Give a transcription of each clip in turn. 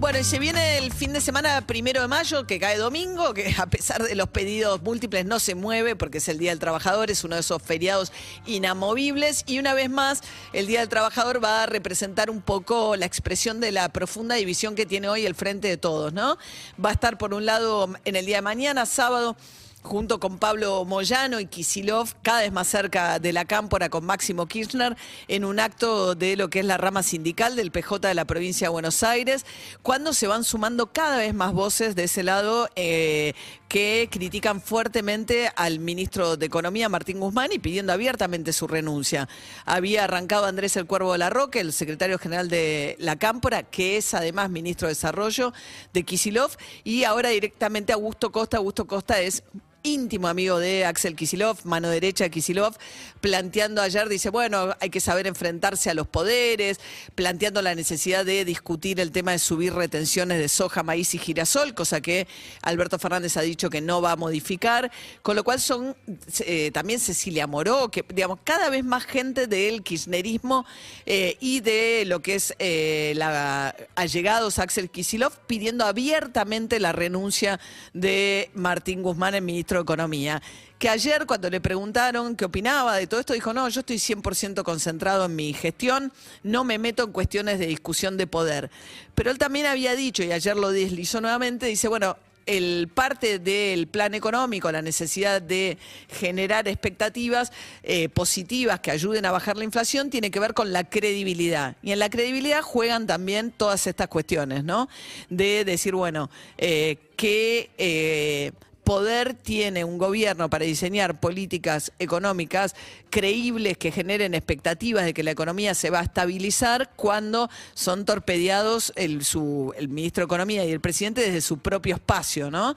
Bueno, y se viene el fin de semana primero de mayo, que cae domingo, que a pesar de los pedidos múltiples no se mueve porque es el Día del Trabajador, es uno de esos feriados inamovibles. Y una vez más, el Día del Trabajador va a representar un poco la expresión de la profunda división que tiene hoy el Frente de Todos, ¿no? Va a estar por un lado en el día de mañana, sábado junto con Pablo Moyano y Kisilov, cada vez más cerca de la cámpora con Máximo Kirchner, en un acto de lo que es la rama sindical del PJ de la provincia de Buenos Aires, cuando se van sumando cada vez más voces de ese lado eh, que critican fuertemente al ministro de Economía, Martín Guzmán, y pidiendo abiertamente su renuncia. Había arrancado Andrés El Cuervo de la Roque, el secretario general de la cámpora, que es además ministro de Desarrollo de Kisilov, y ahora directamente Augusto Costa. Augusto Costa es íntimo amigo de Axel Kisilov, mano derecha de Kisilov, planteando ayer, dice, bueno, hay que saber enfrentarse a los poderes, planteando la necesidad de discutir el tema de subir retenciones de soja, maíz y girasol, cosa que Alberto Fernández ha dicho que no va a modificar, con lo cual son eh, también Cecilia Moró, que digamos, cada vez más gente del kirchnerismo eh, y de lo que es eh, la allegados a Axel Kisilov pidiendo abiertamente la renuncia de Martín Guzmán, el ministro Economía, que ayer cuando le preguntaron qué opinaba de todo esto, dijo, no, yo estoy 100% concentrado en mi gestión, no me meto en cuestiones de discusión de poder. Pero él también había dicho, y ayer lo deslizó nuevamente, dice, bueno, el parte del plan económico, la necesidad de generar expectativas eh, positivas que ayuden a bajar la inflación, tiene que ver con la credibilidad. Y en la credibilidad juegan también todas estas cuestiones, ¿no? De decir, bueno, eh, que... eh, poder tiene un gobierno para diseñar políticas económicas creíbles que generen expectativas de que la economía se va a estabilizar cuando son torpedeados el, su- el ministro de Economía y el presidente desde su propio espacio, ¿no?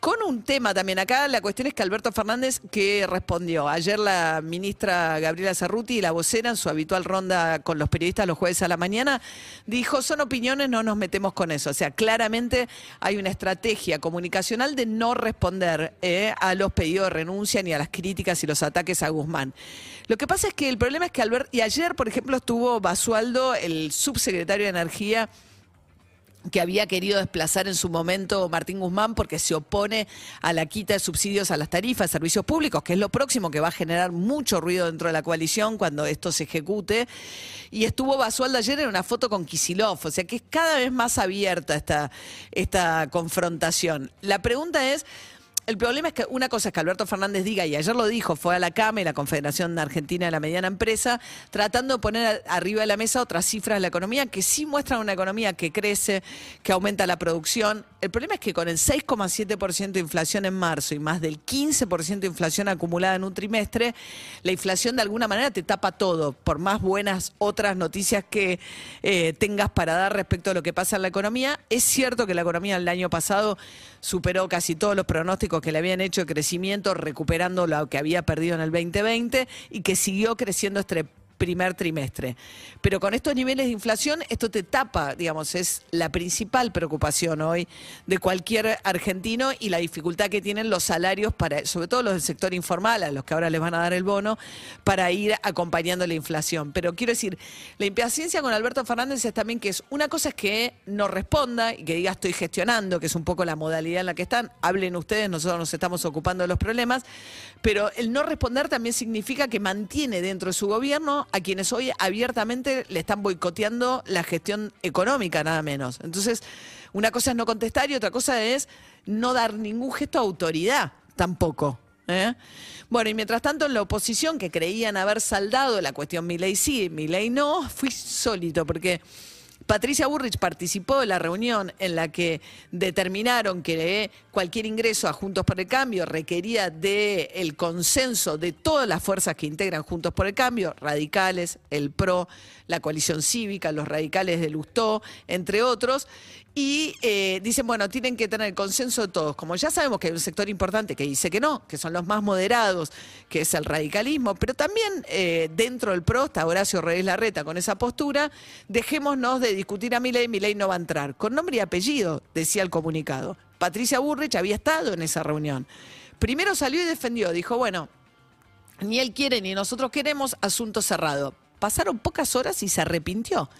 Con un tema también acá, la cuestión es que Alberto Fernández, que respondió? Ayer la ministra Gabriela Cerruti, la vocera, en su habitual ronda con los periodistas los jueves a la mañana, dijo, son opiniones, no nos metemos con eso. O sea, claramente hay una estrategia comunicacional de no responder eh, a los pedidos de renuncia ni a las críticas y los ataques a Guzmán. Lo que pasa es que el problema es que Albert, y ayer, por ejemplo, estuvo Basualdo, el subsecretario de Energía, que había querido desplazar en su momento Martín Guzmán porque se opone a la quita de subsidios a las tarifas, servicios públicos, que es lo próximo que va a generar mucho ruido dentro de la coalición cuando esto se ejecute. Y estuvo Basualdo ayer en una foto con Kisilov, o sea que es cada vez más abierta esta, esta confrontación. La pregunta es... El problema es que una cosa es que Alberto Fernández diga, y ayer lo dijo, fue a la CAME, la Confederación Argentina de la Mediana Empresa, tratando de poner arriba de la mesa otras cifras de la economía que sí muestran una economía que crece, que aumenta la producción. El problema es que con el 6,7% de inflación en marzo y más del 15% de inflación acumulada en un trimestre, la inflación de alguna manera te tapa todo, por más buenas otras noticias que eh, tengas para dar respecto a lo que pasa en la economía. Es cierto que la economía el año pasado superó casi todos los pronósticos que le habían hecho crecimiento, recuperando lo que había perdido en el 2020 y que siguió creciendo este primer trimestre. Pero con estos niveles de inflación, esto te tapa, digamos, es la principal preocupación hoy de cualquier argentino y la dificultad que tienen los salarios para, sobre todo los del sector informal, a los que ahora les van a dar el bono, para ir acompañando la inflación. Pero quiero decir, la impaciencia con Alberto Fernández es también que es una cosa es que no responda y que diga estoy gestionando, que es un poco la modalidad en la que están, hablen ustedes, nosotros nos estamos ocupando de los problemas, pero el no responder también significa que mantiene dentro de su gobierno a quienes hoy abiertamente le están boicoteando la gestión económica, nada menos. Entonces, una cosa es no contestar y otra cosa es no dar ningún gesto de autoridad tampoco. ¿eh? Bueno, y mientras tanto en la oposición que creían haber saldado la cuestión Milei sí, Milei no, fui sólito porque Patricia Burrich participó de la reunión en la que determinaron que cualquier ingreso a Juntos por el Cambio requería del el consenso de todas las fuerzas que integran Juntos por el Cambio, radicales, el PRO, la coalición cívica, los radicales del Lustó, entre otros. Y eh, dicen, bueno, tienen que tener el consenso de todos. Como ya sabemos que hay un sector importante que dice que no, que son los más moderados, que es el radicalismo, pero también eh, dentro del PRO está Horacio Reyes Larreta con esa postura, dejémonos de discutir a Milei, Milei no va a entrar. Con nombre y apellido, decía el comunicado. Patricia Burrich había estado en esa reunión. primero salió y defendió, dijo, bueno, ni él quiere ni nosotros queremos, asunto cerrado. Pasaron pocas horas y se arrepintió.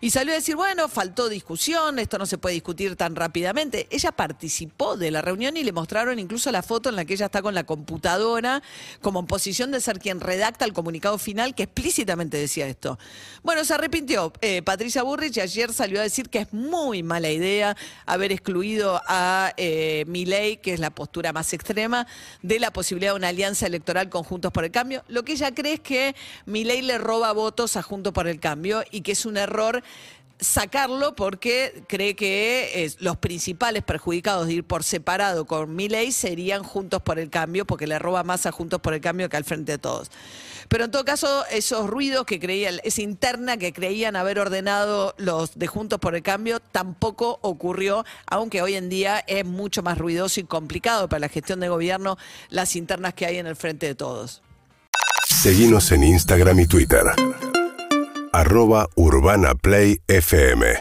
Y salió a decir, bueno, faltó discusión, esto no se puede discutir tan rápidamente. Ella participó de la reunión y le mostraron incluso la foto en la que ella está con la computadora, como en posición de ser quien redacta el comunicado final que explícitamente decía esto. Bueno, se arrepintió eh, Patricia Burrich y ayer salió a decir que es muy mala idea haber excluido a eh, Milei, que es la postura más extrema, de la posibilidad de una alianza electoral con Juntos por el Cambio. Lo que ella cree es que Milei le roba votos a Juntos por el Cambio y que es un error sacarlo porque cree que los principales perjudicados de ir por separado con mi ley serían Juntos por el Cambio, porque le roba más a Juntos por el Cambio que al frente de todos. Pero en todo caso, esos ruidos que creían, esa interna que creían haber ordenado los de Juntos por el Cambio, tampoco ocurrió, aunque hoy en día es mucho más ruidoso y complicado para la gestión de gobierno las internas que hay en el frente de todos. Seguimos en Instagram y Twitter arroba Urbana Play FM.